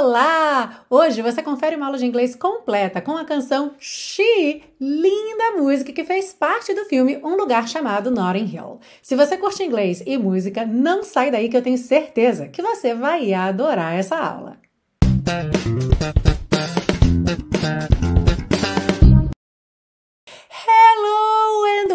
Olá! Hoje você confere uma aula de inglês completa com a canção She, linda música que fez parte do filme Um Lugar Chamado Notting Hill. Se você curte inglês e música, não sai daí que eu tenho certeza que você vai adorar essa aula.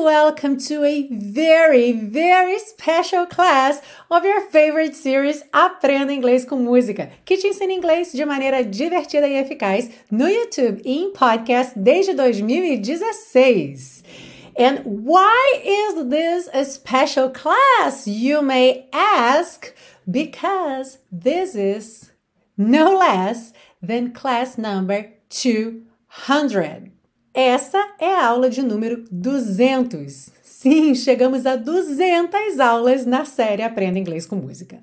Welcome to a very, very special class of your favorite series Aprenda Inglês com Música, que te ensina inglês de maneira divertida e eficaz no YouTube e em podcast desde 2016. And why is this a special class, you may ask? Because this is no less than class number 200. Essa é a aula de número 200. Sim, chegamos a 200 aulas na série Aprenda Inglês com Música.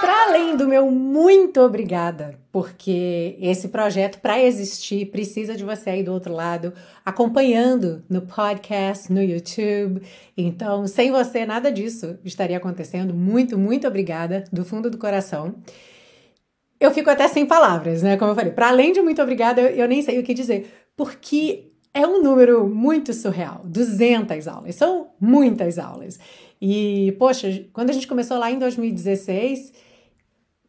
Para além do meu muito obrigada, porque esse projeto, para existir, precisa de você aí do outro lado, acompanhando no podcast, no YouTube. Então, sem você, nada disso estaria acontecendo. Muito, muito obrigada, do fundo do coração eu fico até sem palavras, né? Como eu falei, para além de muito obrigada, eu, eu, nem sei o que dizer, porque é um número muito surreal 200 aulas, são muitas aulas. E, poxa, quando a gente começou lá em 2016,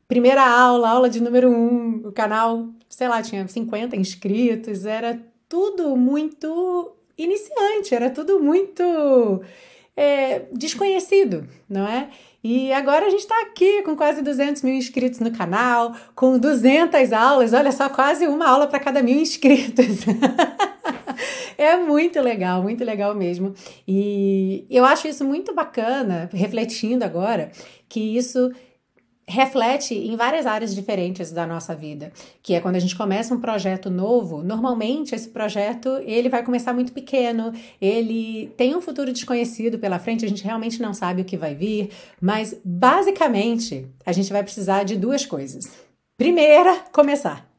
primeira aula, aula de número 1, um, o canal, sei lá, tinha 50 inscritos, era tudo muito iniciante, era tudo muito é, desconhecido, não é? E agora a gente está aqui com quase 200 mil inscritos no canal, com 200 aulas, olha só, quase uma aula para cada mil inscritos. é muito legal, muito legal mesmo. E eu acho isso muito bacana, refletindo agora, que isso reflete em várias áreas diferentes da nossa vida, que é quando a gente começa um projeto novo, normalmente esse projeto ele vai começar muito pequeno, ele tem um futuro desconhecido pela frente, a gente realmente não sabe o que vai vir, mas basicamente a gente vai precisar de duas coisas. Primeira, começar.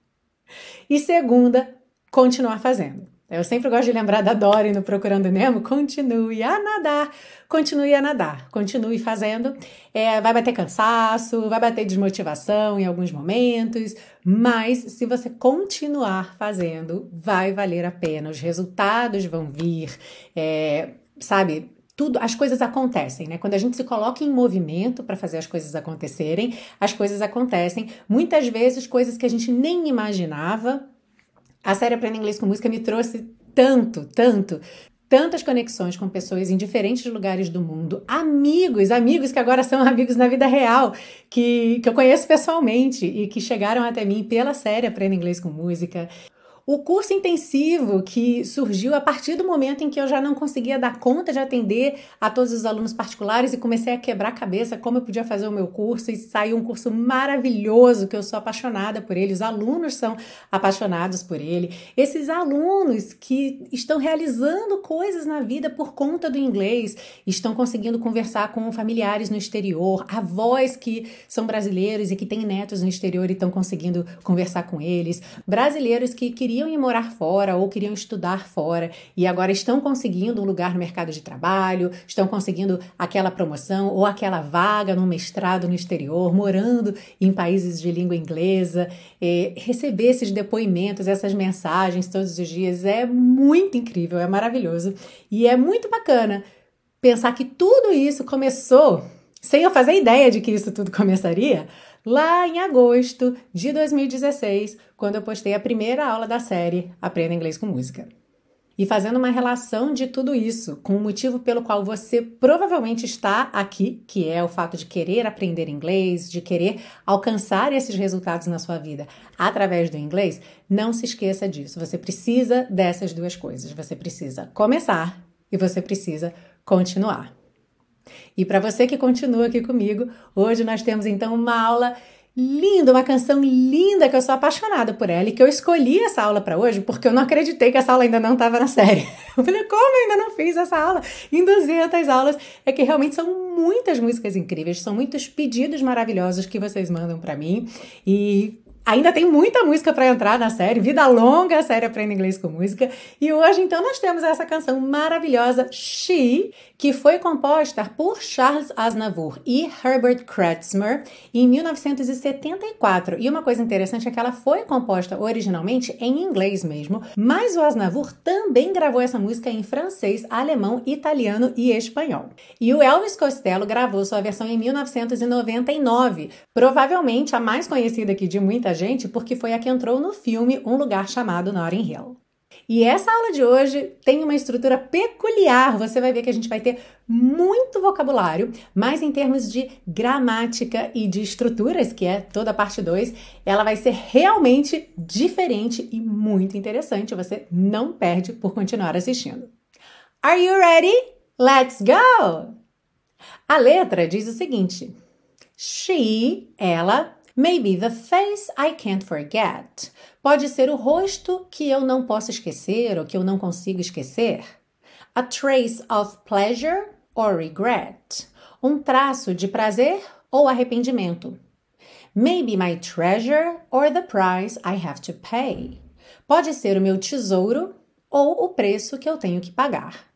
E segunda, continuar fazendo. Eu sempre gosto de lembrar da Dory no Procurando Nemo. Continue a nadar, continue a nadar, continue fazendo. É, vai bater cansaço, vai bater desmotivação em alguns momentos, mas se você continuar fazendo, vai valer a pena. Os resultados vão vir, é, sabe? Tudo, as coisas acontecem, né? Quando a gente se coloca em movimento para fazer as coisas acontecerem, as coisas acontecem. Muitas vezes coisas que a gente nem imaginava a série Aprenda Inglês com Música me trouxe tanto, tanto, tantas conexões com pessoas em diferentes lugares do mundo, amigos, amigos que agora são amigos na vida real, que, que eu conheço pessoalmente e que chegaram até mim pela série Aprenda Inglês com Música. O curso intensivo que surgiu a partir do momento em que eu já não conseguia dar conta de atender a todos os alunos particulares e comecei a quebrar a cabeça como eu podia fazer o meu curso e saiu um curso maravilhoso que eu sou apaixonada por ele, os alunos são apaixonados por ele. Esses alunos que estão realizando coisas na vida por conta do inglês, estão conseguindo conversar com familiares no exterior, avós que são brasileiros e que têm netos no exterior e estão conseguindo conversar com eles, brasileiros que queriam queriam ir morar fora ou queriam estudar fora e agora estão conseguindo um lugar no mercado de trabalho, estão conseguindo aquela promoção ou aquela vaga num mestrado no exterior, morando em países de língua inglesa. É, receber esses depoimentos, essas mensagens todos os dias é muito incrível, é maravilhoso e é muito bacana pensar que tudo isso começou sem eu fazer ideia de que isso tudo começaria lá em agosto de 2016, quando eu postei a primeira aula da série Aprenda Inglês com Música. E fazendo uma relação de tudo isso com o motivo pelo qual você provavelmente está aqui, que é o fato de querer aprender inglês, de querer alcançar esses resultados na sua vida através do inglês, não se esqueça disso. Você precisa dessas duas coisas. Você precisa começar e você precisa continuar. E para você que continua aqui comigo, hoje nós temos então uma aula linda, uma canção linda que eu sou apaixonada por ela e que eu escolhi essa aula para hoje porque eu não acreditei que essa aula ainda não estava na série. Eu falei, como eu ainda não fiz essa aula em 200 aulas? É que realmente são muitas músicas incríveis, são muitos pedidos maravilhosos que vocês mandam para mim e Ainda tem muita música para entrar na série, vida longa a série Aprenda Inglês com Música. E hoje, então, nós temos essa canção maravilhosa, She, que foi composta por Charles Aznavour e Herbert Kretzmer em 1974. E uma coisa interessante é que ela foi composta originalmente em inglês mesmo, mas o Aznavour também gravou essa música em francês, alemão, italiano e espanhol. E o Elvis Costello gravou sua versão em 1999, provavelmente a mais conhecida aqui de muita gente porque foi a que entrou no filme Um Lugar Chamado Notting Hill. E essa aula de hoje tem uma estrutura peculiar. Você vai ver que a gente vai ter muito vocabulário, mas em termos de gramática e de estruturas, que é toda a parte 2, ela vai ser realmente diferente e muito interessante. Você não perde por continuar assistindo. Are you ready? Let's go! A letra diz o seguinte: She, ela, Maybe the face I can't forget. Pode ser o rosto que eu não posso esquecer ou que eu não consigo esquecer. A trace of pleasure or regret. Um traço de prazer ou arrependimento. Maybe my treasure or the price I have to pay. Pode ser o meu tesouro ou o preço que eu tenho que pagar.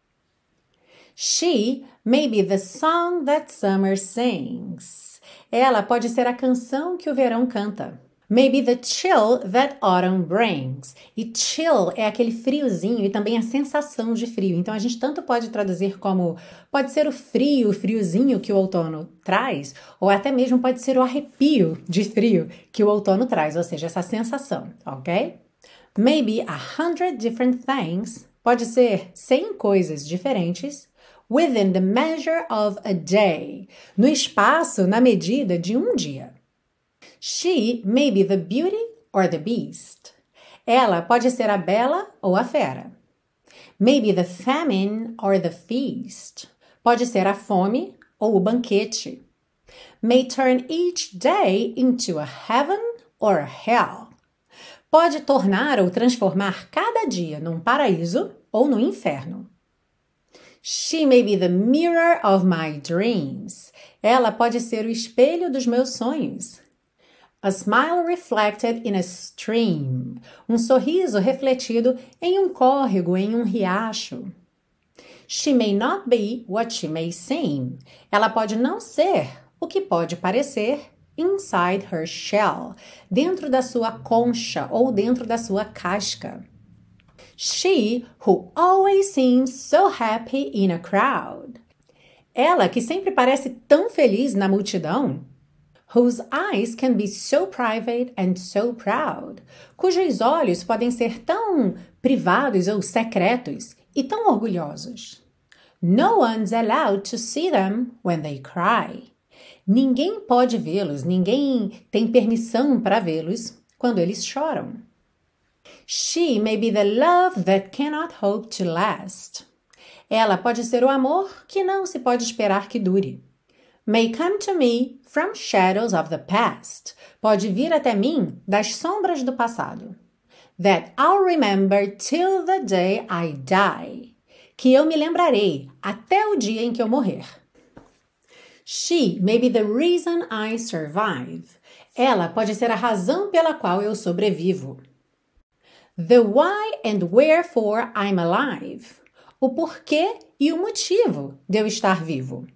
She may be the song that summer sings. Ela pode ser a canção que o verão canta. Maybe the chill that autumn brings. E chill é aquele friozinho e também a sensação de frio. Então a gente tanto pode traduzir como pode ser o frio, o friozinho que o outono traz, ou até mesmo pode ser o arrepio de frio que o outono traz, ou seja, essa sensação, ok? Maybe a hundred different things. Pode ser 100 coisas diferentes within the measure of a day, no espaço, na medida de um dia. She may be the beauty or the beast. Ela pode ser a bela ou a fera. Maybe the famine or the feast. Pode ser a fome ou o banquete. May turn each day into a heaven or a hell. Pode tornar ou transformar cada dia num paraíso ou no inferno. She may be the mirror of my dreams. Ela pode ser o espelho dos meus sonhos. A smile reflected in a stream. Um sorriso refletido em um córrego, em um riacho. She may not be what she may seem. Ela pode não ser o que pode parecer inside her shell, dentro da sua concha ou dentro da sua casca. She who always seems so happy in a crowd. Ela que sempre parece tão feliz na multidão. Whose eyes can be so private and so proud. Cujos olhos podem ser tão privados ou secretos e tão orgulhosos. No one's allowed to see them when they cry. Ninguém pode vê-los, ninguém tem permissão para vê-los quando eles choram. She may be the love that cannot hope to last. Ela pode ser o amor que não se pode esperar que dure. May come to me from shadows of the past. Pode vir até mim das sombras do passado. That I'll remember till the day I die. Que eu me lembrarei até o dia em que eu morrer. She may be the reason I survive. Ela pode ser a razão pela qual eu sobrevivo. The why and wherefore I'm alive. O porquê e o motivo de eu estar vivo.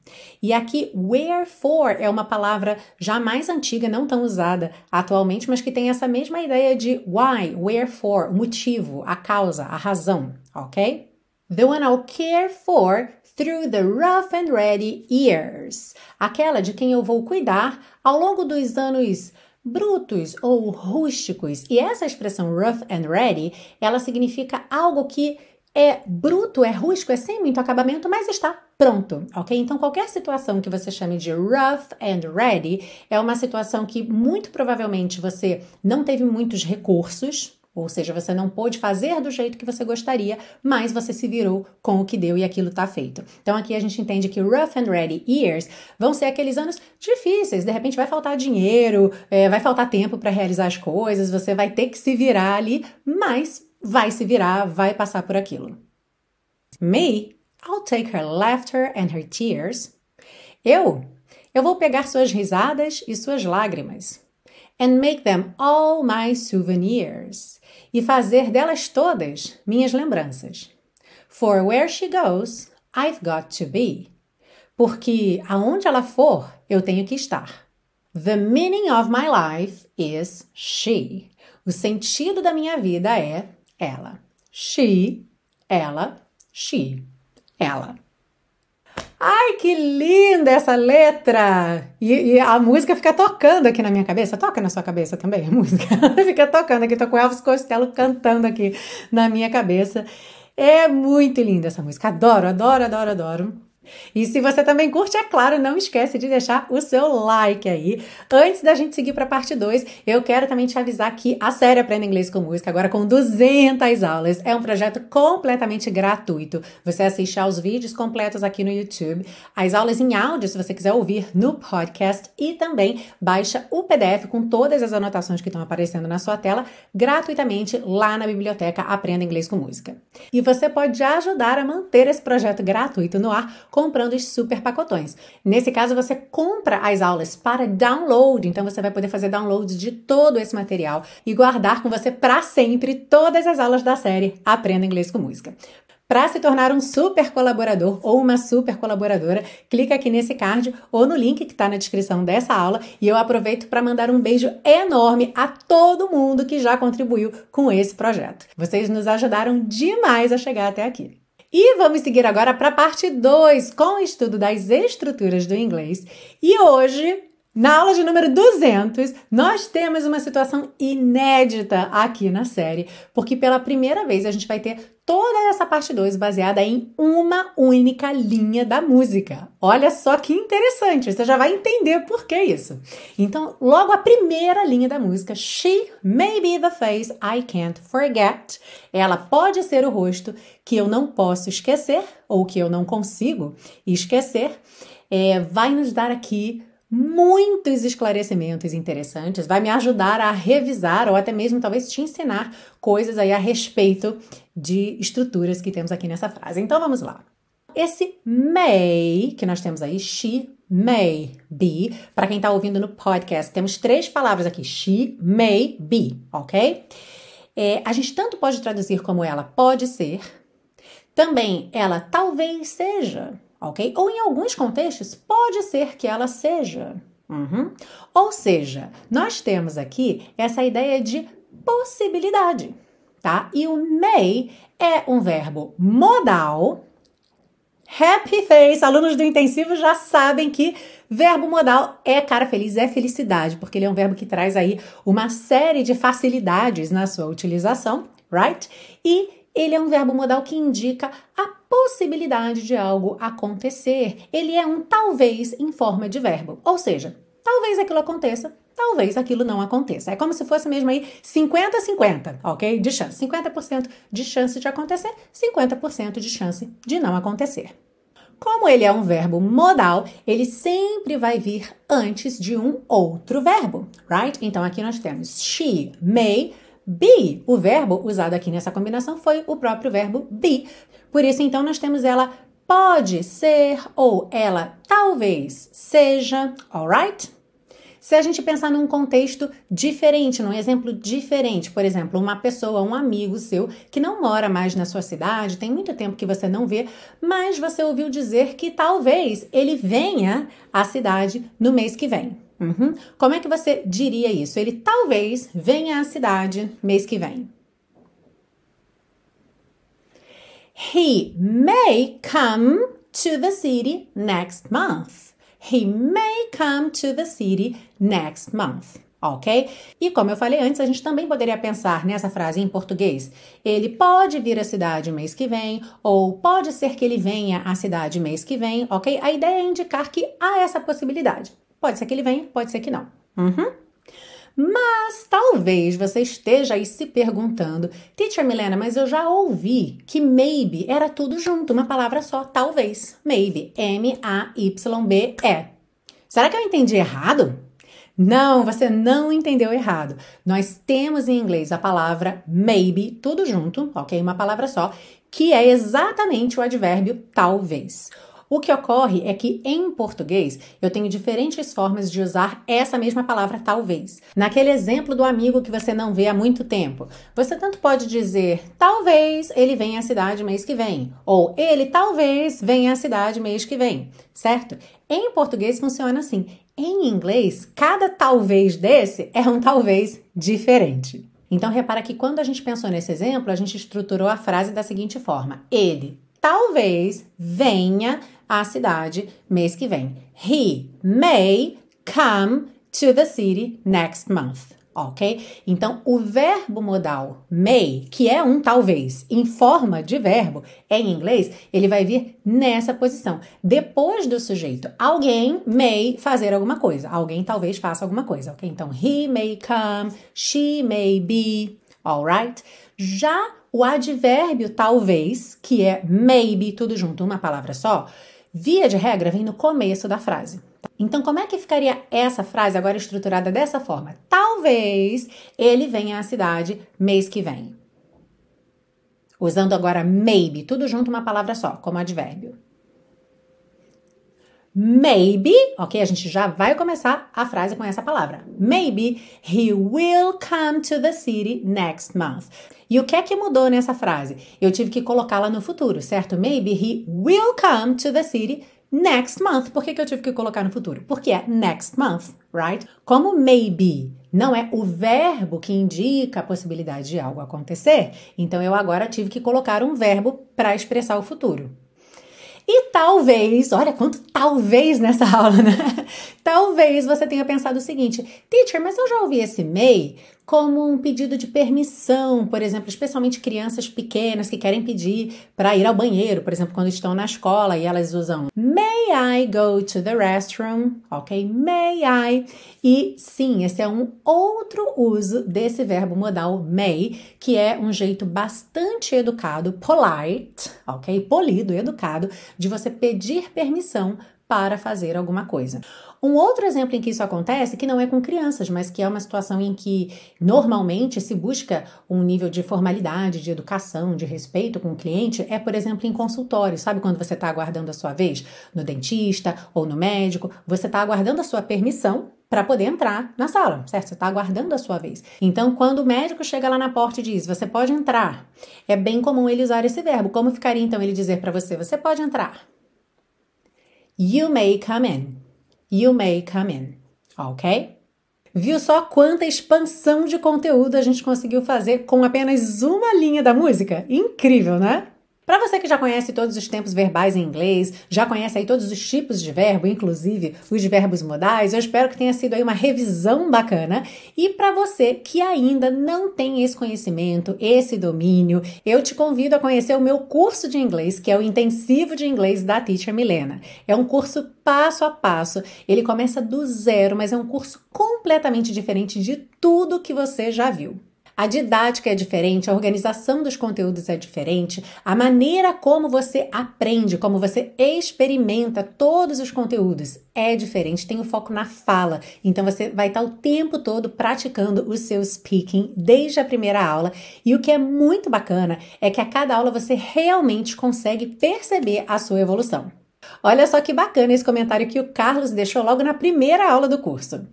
E aqui, wherefore é uma palavra já mais antiga, não tão usada atualmente, mas que tem essa mesma ideia de why, wherefore, motivo, a causa, a razão, ok? The one I'll care for through the rough and ready years. Aquela de quem eu vou cuidar ao longo dos anos brutos ou rústicos. E essa expressão rough and ready, ela significa algo que é bruto, é rústico, é sem muito acabamento, mas está pronto, ok? Então, qualquer situação que você chame de rough and ready é uma situação que muito provavelmente você não teve muitos recursos, ou seja, você não pôde fazer do jeito que você gostaria, mas você se virou com o que deu e aquilo está feito. Então aqui a gente entende que rough and ready years vão ser aqueles anos difíceis. De repente vai faltar dinheiro, é, vai faltar tempo para realizar as coisas, você vai ter que se virar ali, mas vai se virar, vai passar por aquilo. Me, I'll take her laughter and her tears. Eu, eu vou pegar suas risadas e suas lágrimas. and make them all my souvenirs. E fazer delas todas minhas lembranças. For where she goes, I've got to be. Porque aonde ela for, eu tenho que estar. The meaning of my life is she. O sentido da minha vida é ela. She, ela, she, ela. Ai, que linda essa letra! E, e, a música fica tocando aqui na minha cabeça. Toca na sua cabeça também a música? fica tocando aqui. Tô com o Elvis Costello cantando aqui na minha cabeça. É muito linda essa música. Adoro, adoro, adoro, adoro. E se você também curte, é claro, não esquece de deixar o seu like aí. Antes da gente seguir para a parte 2, eu quero também te avisar que a série Aprenda Inglês com Música, agora com 200 aulas, é um projeto completamente gratuito. Você assiste aos vídeos completos aqui no YouTube, as aulas em áudio, se você quiser ouvir no podcast, e também baixa o PDF com todas as anotações que estão aparecendo na sua tela gratuitamente lá na biblioteca Aprenda Inglês com Música. E você pode ajudar a manter esse projeto gratuito no ar comprando os super pacotões. Nesse caso, você compra as aulas para download, então você vai poder fazer download de todo esse material e guardar com você para sempre todas as aulas da série Aprenda Inglês com Música. Para se tornar um super colaborador ou uma super colaboradora, clica aqui nesse card ou no link que está na descrição dessa aula e eu aproveito para mandar um beijo enorme a todo mundo que já contribuiu com esse projeto. Vocês nos ajudaram demais a chegar até aqui. E vamos seguir agora para a parte 2, com o estudo das estruturas do inglês. E hoje, na aula de número 200, nós temos uma situação inédita aqui na série, porque pela primeira vez a gente vai ter toda essa parte 2 baseada em uma única linha da música. Olha só que interessante, você já vai entender por que isso. Então, logo a primeira linha da música, She may be the face I can't forget. Ela pode ser o rosto que eu não posso esquecer ou que eu não consigo esquecer. É, vai nos dar aqui muitos esclarecimentos interessantes, vai me ajudar a revisar ou até mesmo talvez te ensinar coisas aí a respeito de estruturas que temos aqui nessa frase. Então vamos lá. Esse may que nós temos aí, she may be, para quem está ouvindo no podcast, temos três palavras aqui: she may be, ok? É, a gente tanto pode traduzir como ela pode ser, também ela talvez seja, ok? Ou em alguns contextos, pode ser que ela seja. Uhum. Ou seja, nós temos aqui essa ideia de possibilidade, tá? E o may é um verbo modal. Happy face, alunos do intensivo já sabem que verbo modal é cara feliz, é felicidade, porque ele é um verbo que traz aí uma série de facilidades na sua utilização, right? E ele é um verbo modal que indica a possibilidade de algo acontecer. Ele é um talvez em forma de verbo. Ou seja, talvez aquilo aconteça, talvez aquilo não aconteça. É como se fosse mesmo aí 50-50, ok? De chance. 50% de chance de acontecer, 50% de chance de não acontecer. Como ele é um verbo modal, ele sempre vai vir antes de um outro verbo, right? Então aqui nós temos she may be. O verbo usado aqui nessa combinação foi o próprio verbo be. Por isso, então, nós temos ela pode ser ou ela talvez seja, alright? Se a gente pensar num contexto diferente, num exemplo diferente, por exemplo, uma pessoa, um amigo seu que não mora mais na sua cidade, tem muito tempo que você não vê, mas você ouviu dizer que talvez ele venha à cidade no mês que vem. Uhum. Como é que você diria isso? Ele talvez venha à cidade mês que vem. He may come to the city next month. He may come to the city next month. Ok? E como eu falei antes, a gente também poderia pensar nessa frase em português. Ele pode vir à cidade mês que vem, ou pode ser que ele venha à cidade mês que vem, ok? A ideia é indicar que há essa possibilidade. Pode ser que ele venha, pode ser que não. Uhum. Mas talvez você esteja aí se perguntando, Teacher Milena, mas eu já ouvi que maybe era tudo junto, uma palavra só, talvez. Maybe, M-A-Y-B-E. Será que eu entendi errado? Não, você não entendeu errado. Nós temos em inglês a palavra maybe, tudo junto, ok? Uma palavra só, que é exatamente o advérbio talvez. O que ocorre é que em português eu tenho diferentes formas de usar essa mesma palavra talvez. Naquele exemplo do amigo que você não vê há muito tempo, você tanto pode dizer talvez ele venha à cidade mês que vem, ou ele talvez venha à cidade mês que vem, certo? Em português funciona assim. Em inglês, cada talvez desse é um talvez diferente. Então repara que quando a gente pensou nesse exemplo, a gente estruturou a frase da seguinte forma: ele talvez venha à cidade mês que vem. He may come to the city next month. Ok? Então, o verbo modal may, que é um talvez, em forma de verbo, em inglês, ele vai vir nessa posição. Depois do sujeito, alguém may fazer alguma coisa. Alguém talvez faça alguma coisa, ok? Então, he may come, she may be, alright? Já o advérbio talvez, que é maybe, tudo junto, uma palavra só, via de regra vem no começo da frase. Então, como é que ficaria essa frase agora estruturada dessa forma? Talvez ele venha à cidade mês que vem. Usando agora maybe, tudo junto, uma palavra só, como advérbio. Maybe, ok? A gente já vai começar a frase com essa palavra. Maybe he will come to the city next month. E o que é que mudou nessa frase? Eu tive que colocá-la no futuro, certo? Maybe he will come to the city next month. Por que, que eu tive que colocar no futuro? Porque é next month, right? Como maybe não é o verbo que indica a possibilidade de algo acontecer, então eu agora tive que colocar um verbo para expressar o futuro. E talvez, olha quanto talvez nessa aula, né? Talvez você tenha pensado o seguinte: teacher, mas eu já ouvi esse may como um pedido de permissão, por exemplo, especialmente crianças pequenas que querem pedir para ir ao banheiro, por exemplo, quando estão na escola e elas usam May I go to the restroom? Ok? May I? E sim, esse é um outro uso desse verbo modal may, que é um jeito bastante educado, polite, ok? Polido, educado, de você pedir permissão para fazer alguma coisa. Um outro exemplo em que isso acontece, que não é com crianças, mas que é uma situação em que normalmente se busca um nível de formalidade, de educação, de respeito com o cliente, é, por exemplo, em consultório. Sabe quando você está aguardando a sua vez no dentista ou no médico? Você está aguardando a sua permissão para poder entrar na sala, certo? Você está aguardando a sua vez. Então, quando o médico chega lá na porta e diz, você pode entrar, é bem comum ele usar esse verbo. Como ficaria então ele dizer para você, você pode entrar? You may come in. You may come in. Ok? Viu só quanta expansão de conteúdo a gente conseguiu fazer com apenas uma linha da música? Incrível, né? Para você que já conhece todos os tempos verbais em inglês, já conhece aí todos os tipos de verbo, inclusive os verbos modais, eu espero que tenha sido aí uma revisão bacana. E para você que ainda não tem esse conhecimento, esse domínio, eu te convido a conhecer o meu curso de inglês, que é o Intensivo de Inglês da Teacher Milena. É um curso passo a passo. Ele começa do zero, mas é um curso completamente diferente de tudo que você já viu. A didática é diferente, a organização dos conteúdos é diferente, a maneira como você aprende, como você experimenta todos os conteúdos é diferente, tem o foco na fala. Então você vai estar o tempo todo praticando o seu speaking desde a primeira aula. E o que é muito bacana é que a cada aula você realmente consegue perceber a sua evolução. Olha só que bacana esse comentário que o Carlos deixou logo na primeira aula do curso.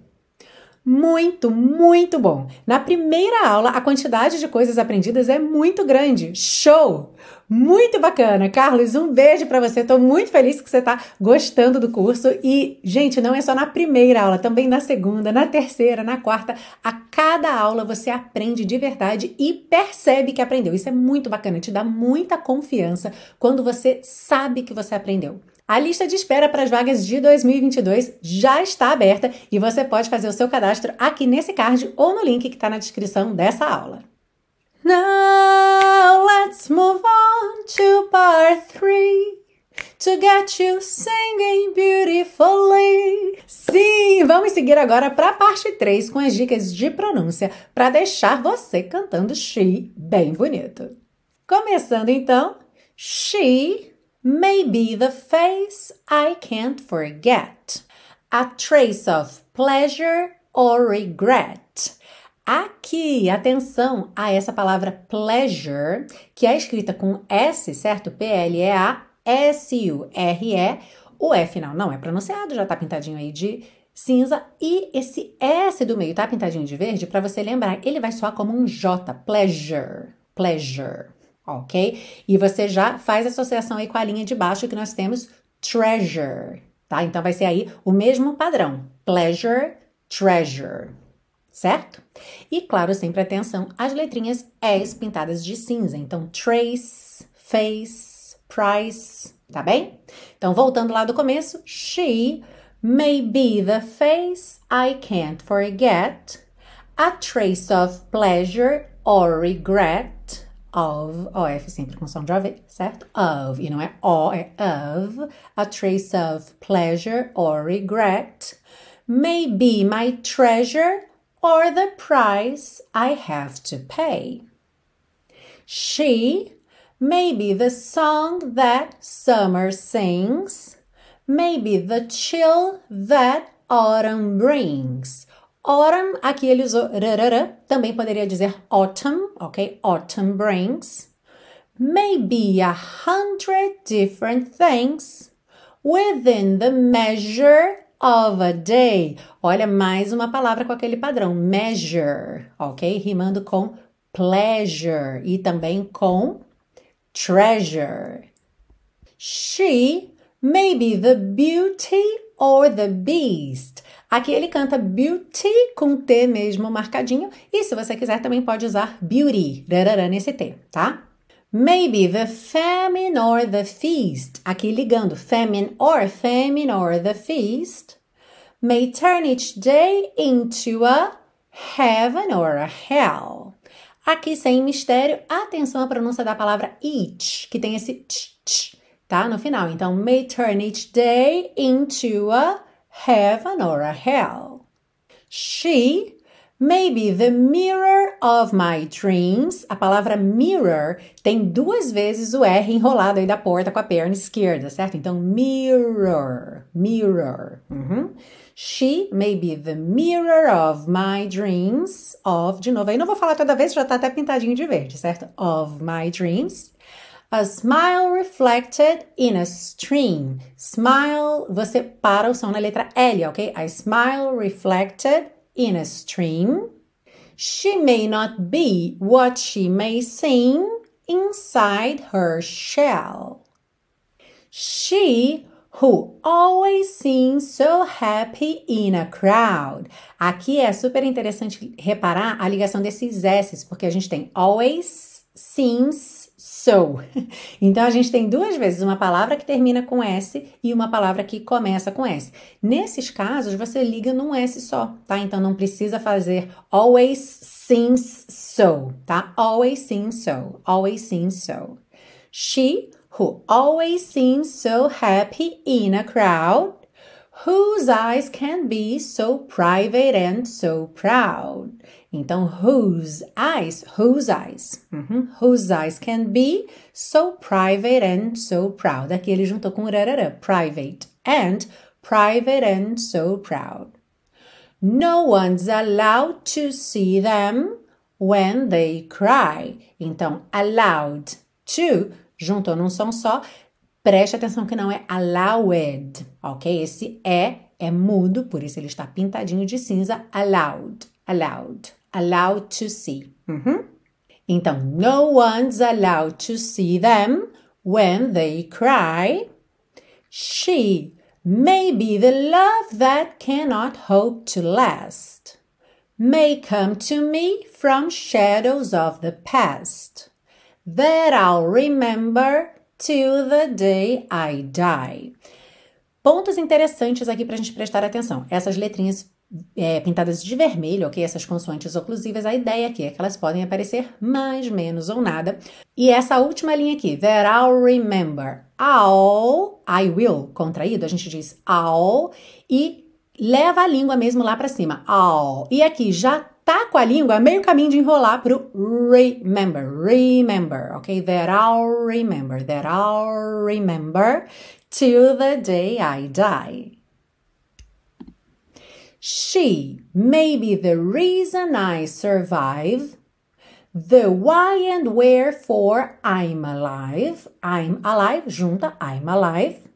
Muito, muito bom. Na primeira aula, a quantidade de coisas aprendidas é muito grande. Show! Muito bacana. Carlos, um beijo para você. Estou muito feliz que você está gostando do curso. E, gente, não é só na primeira aula, também na segunda, na terceira, na quarta. A cada aula você aprende de verdade e percebe que aprendeu. Isso é muito bacana, te dá muita confiança quando você sabe que você aprendeu. A lista de espera para as vagas de 2022 já está aberta e você pode fazer o seu cadastro aqui nesse card ou no link que está na descrição dessa aula. Now let's move on to part 3 to get you singing beautifully. Sim, vamos seguir agora para a parte 3 com as dicas de pronúncia para deixar você cantando she bem bonito. Começando então, she may be the face I can't forget, a trace of pleasure or regret. Aqui, atenção a essa palavra pleasure, que é escrita com S, certo? P-L-E-A S-U-R-E. O E final não é pronunciado, já tá pintadinho aí de cinza. E esse S do meio tá pintadinho de verde, para você lembrar, ele vai soar como um J, pleasure, pleasure, ok? E você já faz associação aí com a linha de baixo que nós temos treasure, tá? Então vai ser aí o mesmo padrão, pleasure, treasure, certo? E claro, sempre atenção às letrinhas S pintadas de cinza. Então, trace, face, price, tá bem? Então, voltando lá do começo, she may be the face I can't forget, a trace of pleasure or regret of, F sempre com som de OV, certo? Of, e não é O, é of, a trace of pleasure or regret may be my treasure or the price I have to pay. She may be the song that summer sings, may be the chill that autumn brings. Autumn, aqui ele usou rarara, também poderia dizer autumn, ok? Autumn brings. May be a hundred different things within the measure of a day. Olha, mais uma palavra com aquele padrão, measure, ok? Rimando com pleasure e também com treasure. She may be the beauty or the beast. Aqui ele canta beauty com T mesmo marcadinho. E se você quiser, também pode usar beauty, nesse T, tá? Maybe the famine or the feast. Aqui ligando famine or famine or the feast may turn each day into a heaven or a hell. Aqui sem mistério, atenção à pronúncia da palavra each, que tem esse tch, tá? No final. Então, may turn each day into a heaven or a hell. She Maybe the mirror of my dreams. A palavra mirror tem duas vezes o R enrolado aí da porta com a perna esquerda, certo? Então, mirror, mirror. Uhum. She may be the mirror of my dreams. Of, de novo, aí não vou falar toda vez, já tá até pintadinho de verde, certo? Of my dreams. A smile reflected in a stream. Smile, você para o som na letra L, ok? A smile reflected in a stream. She may not be what she may seem inside her shell. She who always seems so happy in a crowd. Aqui é super interessante reparar a ligação desses S's, porque a gente tem always seems so. Então a gente tem duas vezes uma palavra que termina com S e uma palavra que começa com S. Nesses casos, você liga num S só, tá? Então não precisa fazer always seems so, tá? Always seems so, always seems so. She who always seems so happy in a crowd whose eyes can be so private and so proud. Então, whose eyes, whose eyes, uhum. whose eyes can be so private and so proud. Aqui ele juntou com rarara, private and private and so proud. No one's allowed to see them when they cry. Então, allowed to, juntou num som só. Preste atenção que não é allowed, ok? Esse é é mudo, por isso ele está pintadinho de cinza. Allowed, allowed allowed to see. Uhum. Então, no one's allowed to see them when they cry. She may be the love that cannot hope to last, may come to me from shadows of the past, that I'll remember till the day I die. Pontos interessantes aqui para a gente prestar atenção. Essas letrinhas é, pintadas de vermelho, ok? Essas consoantes oclusivas, a ideia aqui é que elas podem aparecer mais, menos ou nada. E essa última linha aqui, that I'll remember. I'll, I will, contraído, a gente diz I'll e leva a língua mesmo lá para cima. I'll. E aqui já tá com a língua meio caminho de enrolar pro remember, remember, ok? That I'll remember, that I'll remember till the day I die. She may be the reason I survive, The why and where for I'm alive. I'm alive, junta I'm alive.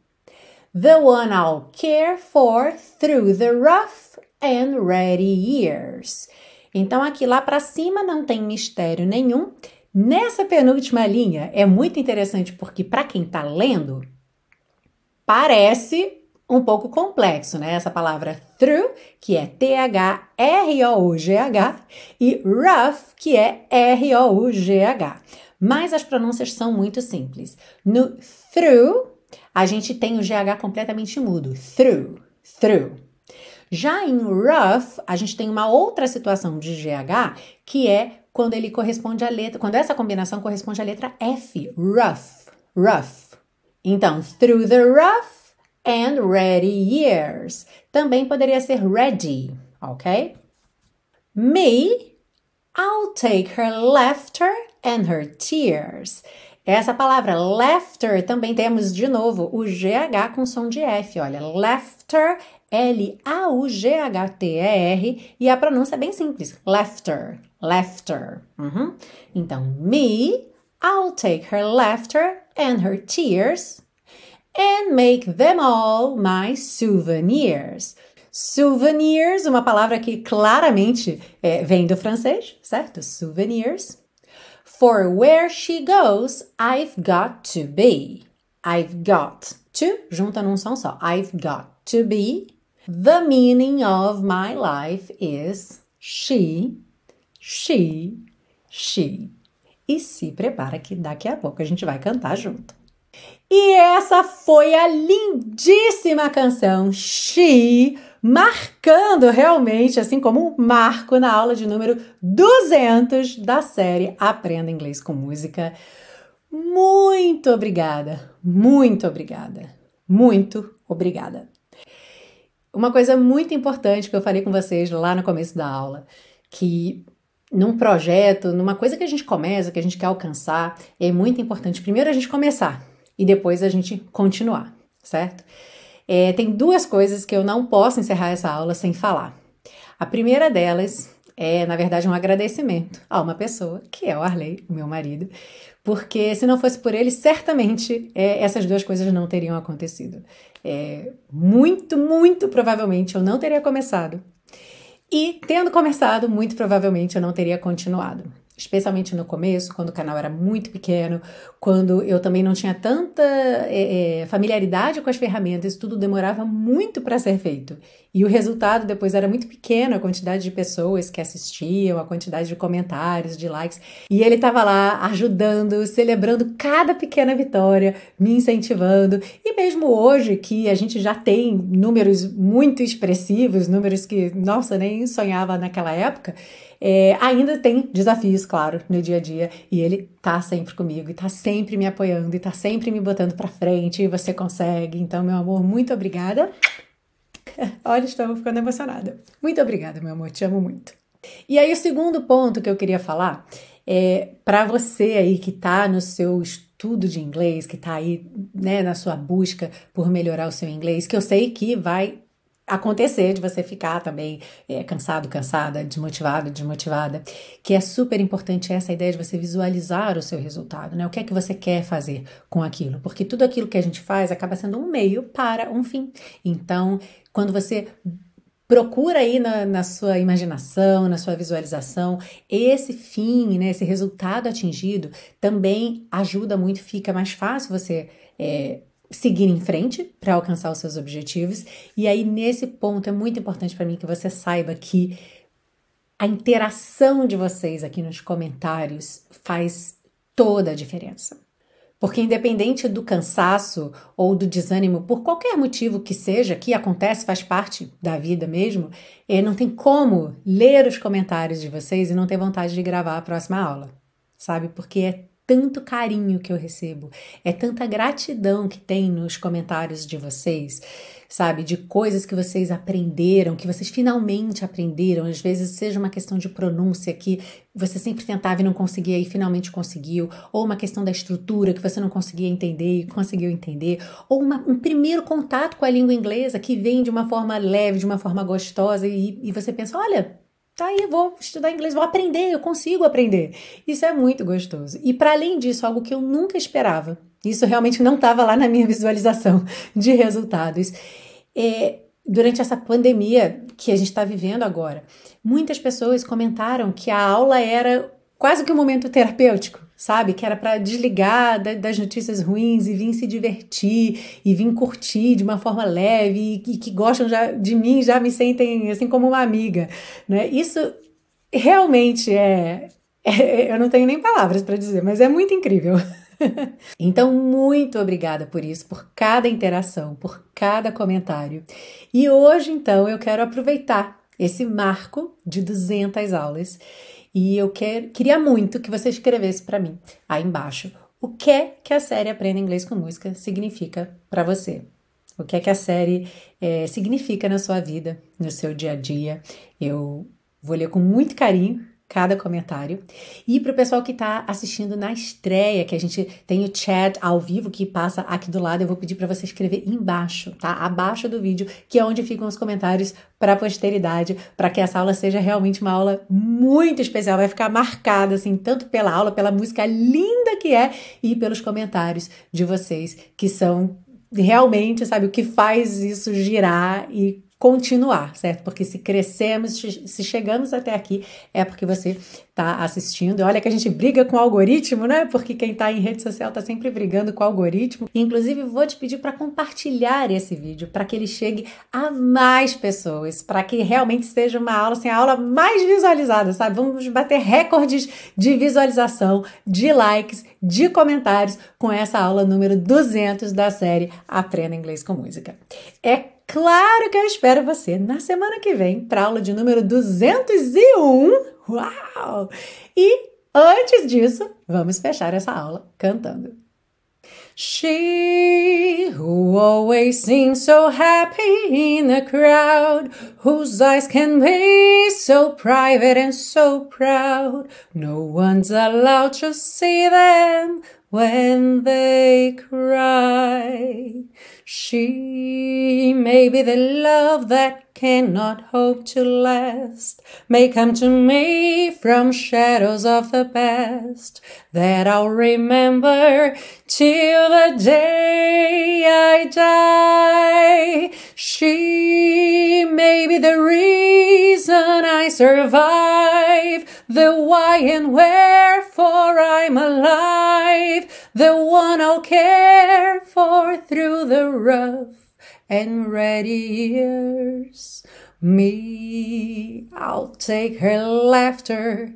The one I'll care for through the rough and ready years. Então, aqui lá para cima não tem mistério nenhum. Nessa penúltima linha é muito interessante porque, para quem está lendo, parece um pouco complexo, né? Essa palavra through, que é T-H-R-O-U-G-H, e rough, que é R-O-U-G-H. Mas as pronúncias são muito simples. No through, a gente tem o GH completamente mudo. Through, through. Já em rough, a gente tem uma outra situação de GH, que é quando ele corresponde à letra, quando essa combinação corresponde à letra F, rough, rough. Então, through the rough and ready years. Também poderia ser ready, ok? Me, I'll take her laughter and her tears. Essa palavra laughter também temos de novo o GH com som de F. Olha, laughter, L-A-U-G-H-T-E-R, e a pronúncia é bem simples: laughter, laughter. Uhum. Então, me, I'll take her laughter and her tears and make them all my souvenirs. Souvenirs, uma palavra que claramente é, vem do francês, certo? Souvenirs. For where she goes, I've got to be. I've got to, junta num som só. I've got to be. The meaning of my life is she, she, she. E se prepara que daqui a pouco a gente vai cantar junto. E essa foi a lindíssima canção She, marcando realmente, assim como um marco na aula de número 200 da série Aprenda Inglês com Música. Muito obrigada, muito obrigada, muito obrigada. Uma coisa muito importante que eu falei com vocês lá no começo da aula, que num projeto, numa coisa que a gente começa, que a gente quer alcançar, é muito importante primeiro a gente começar e depois a gente continuar, certo? É, tem duas coisas que eu não posso encerrar essa aula sem falar. A primeira delas é, na verdade, um agradecimento a uma pessoa, que é o Arley, meu marido, porque se não fosse por ele, certamente é, essas duas coisas não teriam acontecido. É, muito, muito provavelmente eu não teria começado. E tendo começado, muito provavelmente eu não teria continuado especialmente no começo, quando o canal era muito pequeno, quando eu também não tinha tanta é, familiaridade com as ferramentas, tudo demorava muito para ser feito. E o resultado depois era muito pequeno, a quantidade de pessoas que assistiam, a quantidade de comentários, de likes. E ele estava lá ajudando, celebrando cada pequena vitória, me incentivando. E mesmo hoje, que a gente já tem números muito expressivos, números que, nossa, nem sonhava naquela época. É, ainda tem desafios, claro, no dia a dia, e ele tá sempre comigo, e tá sempre me apoiando, e tá sempre me botando pra frente, e você consegue. Então, meu amor, muito obrigada. Olha, estou ficando emocionada. Muito obrigada, meu amor, te amo muito. E aí, o segundo ponto que eu queria falar é para você aí que tá no seu estudo de inglês, que tá aí, né, na sua busca por melhorar o seu inglês, que eu sei que vai acontecer de você ficar também é, cansado, cansada, desmotivado, desmotivada, que é super importante essa ideia de você visualizar o seu resultado, né? O que é que você quer fazer com aquilo? Porque tudo aquilo que a gente faz acaba sendo um meio para um fim. Então, quando você procura aí na, na, sua imaginação, na sua visualização, esse fim, né, esse resultado atingido também ajuda muito, fica mais fácil você é, seguir em frente para alcançar os seus objetivos. E aí, nesse ponto, é muito importante para mim que você saiba que a interação de vocês aqui nos comentários faz toda a diferença. Porque, independente do cansaço ou do desânimo, por qualquer motivo que seja, que acontece, faz parte da vida mesmo, eh, não tem como ler os comentários de vocês e não ter vontade de gravar a próxima aula, sabe? Porque é tanto carinho que eu recebo, é tanta gratidão que tem nos comentários de vocês, sabe? De coisas que vocês aprenderam, que vocês finalmente aprenderam. Às vezes, seja uma questão de pronúncia que você sempre tentava e não conseguia e finalmente conseguiu, ou uma questão da estrutura que você não conseguia entender e conseguiu entender, ou uma, um primeiro contato com a língua inglesa que vem de uma forma leve, de uma forma gostosa e, e você pensa: olha tá aí, vou estudar inglês, vou aprender, eu consigo aprender. Isso é muito gostoso. E para além disso, algo que eu nunca esperava, isso realmente não estava lá na minha visualização de resultados. É, durante essa pandemia que a gente está vivendo agora, muitas pessoas comentaram que a aula era quase que um momento terapêutico, sabe? Que era para desligar das notícias ruins e vir se divertir e vir curtir de uma forma leve e, que gostam já de mim, já me sentem assim como uma amiga, né? Isso realmente é, é eu não tenho nem palavras para dizer, mas é muito incrível. então, muito obrigada por isso, por cada interação, por cada comentário. E hoje, então, eu quero aproveitar esse marco de 200 aulas e eu quer, queria muito que você escrevesse para mim aí embaixo o que é que a série Aprenda Inglês com Música significa para você. O que é que a série é, significa na sua vida, no seu dia a dia. Eu vou ler com muito carinho cada comentário. E para o pessoal que está assistindo na estreia, que a gente tem o chat ao vivo que passa aqui do lado, eu vou pedir para você escrever embaixo, tá? Abaixo do vídeo, que é onde ficam os comentários para a posteridade, para que essa aula seja realmente uma aula muito especial, vai ficar marcada assim, tanto pela aula, pela música linda que é e pelos comentários de vocês que são realmente, sabe, o que faz isso girar e continuar, certo? Porque se crescemos, se chegamos até aqui, é porque você está assistindo. Olha que a gente briga com o algoritmo, né? Porque quem está em rede social está sempre brigando com o algoritmo. Inclusive, vou te pedir para compartilhar esse vídeo para que ele chegue a mais pessoas, para que realmente seja uma aula, assim, a aula mais visualizada, sabe? Vamos bater recordes de visualização, de likes, de comentários com essa aula número 200 da série Aprenda Inglês com Música. É Claro que eu espero você na semana que vem para aula de número 201. Uau! E antes disso, vamos fechar essa aula cantando. She who always seems so happy in a crowd, whose eyes can be so private and so proud, no one's allowed to see them when they cry. She may be the love that cannot hope to last, may come to me from shadows of the past that I'll remember till the day I die. She may be the reason I survive, the why and wherefore I'm alive, the one I'll care for through the rough and ready years. Me, I'll take her laughter